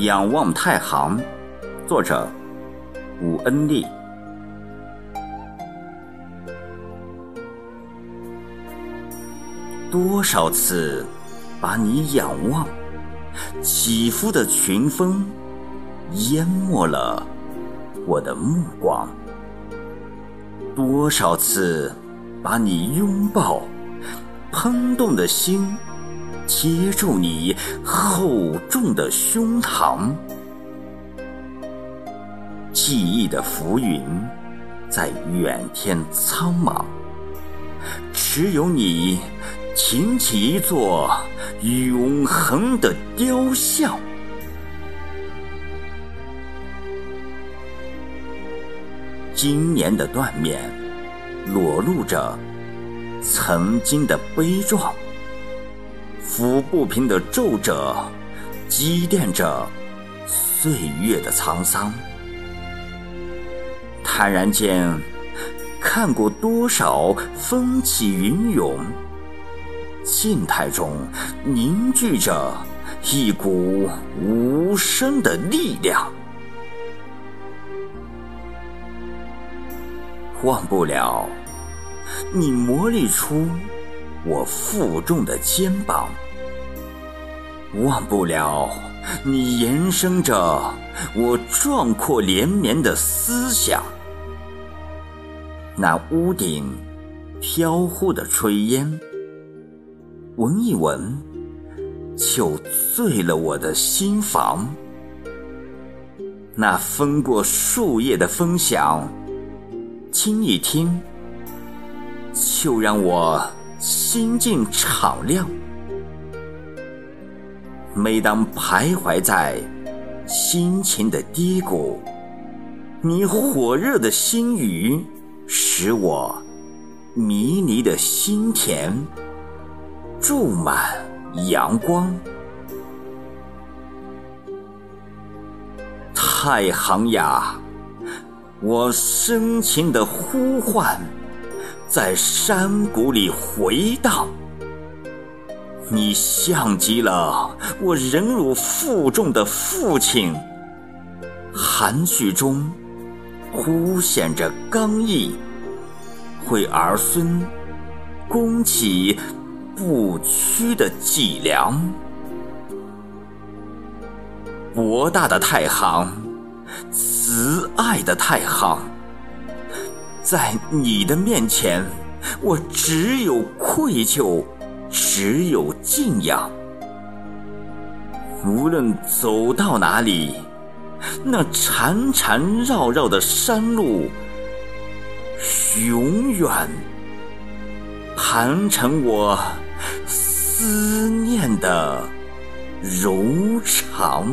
仰望太行，作者武恩利。多少次把你仰望，起伏的群峰淹没了我的目光；多少次把你拥抱，怦动的心。接住你厚重的胸膛，记忆的浮云在远天苍茫，只有你擎起一座永恒的雕像。今年的断面裸露着曾经的悲壮。抚不平的皱褶，积淀着岁月的沧桑。坦然间，看过多少风起云涌，静态中凝聚着一股无声的力量。忘不了你磨砺出。我负重的肩膀，忘不了你延伸着我壮阔连绵的思想。那屋顶飘忽的炊烟，闻一闻就醉了我的心房。那风过树叶的风响，听一听，就让我。心境敞亮。每当徘徊在心情的低谷，你火热的心语使我迷离的心田注满阳光。太行呀，我深情的呼唤。在山谷里回荡，你像极了我忍辱负重的父亲，含蓄中凸显着刚毅，为儿孙供给不屈的脊梁。博大的太行，慈爱的太行。在你的面前，我只有愧疚，只有敬仰。无论走到哪里，那缠缠绕绕的山路，永远盘成我思念的柔肠。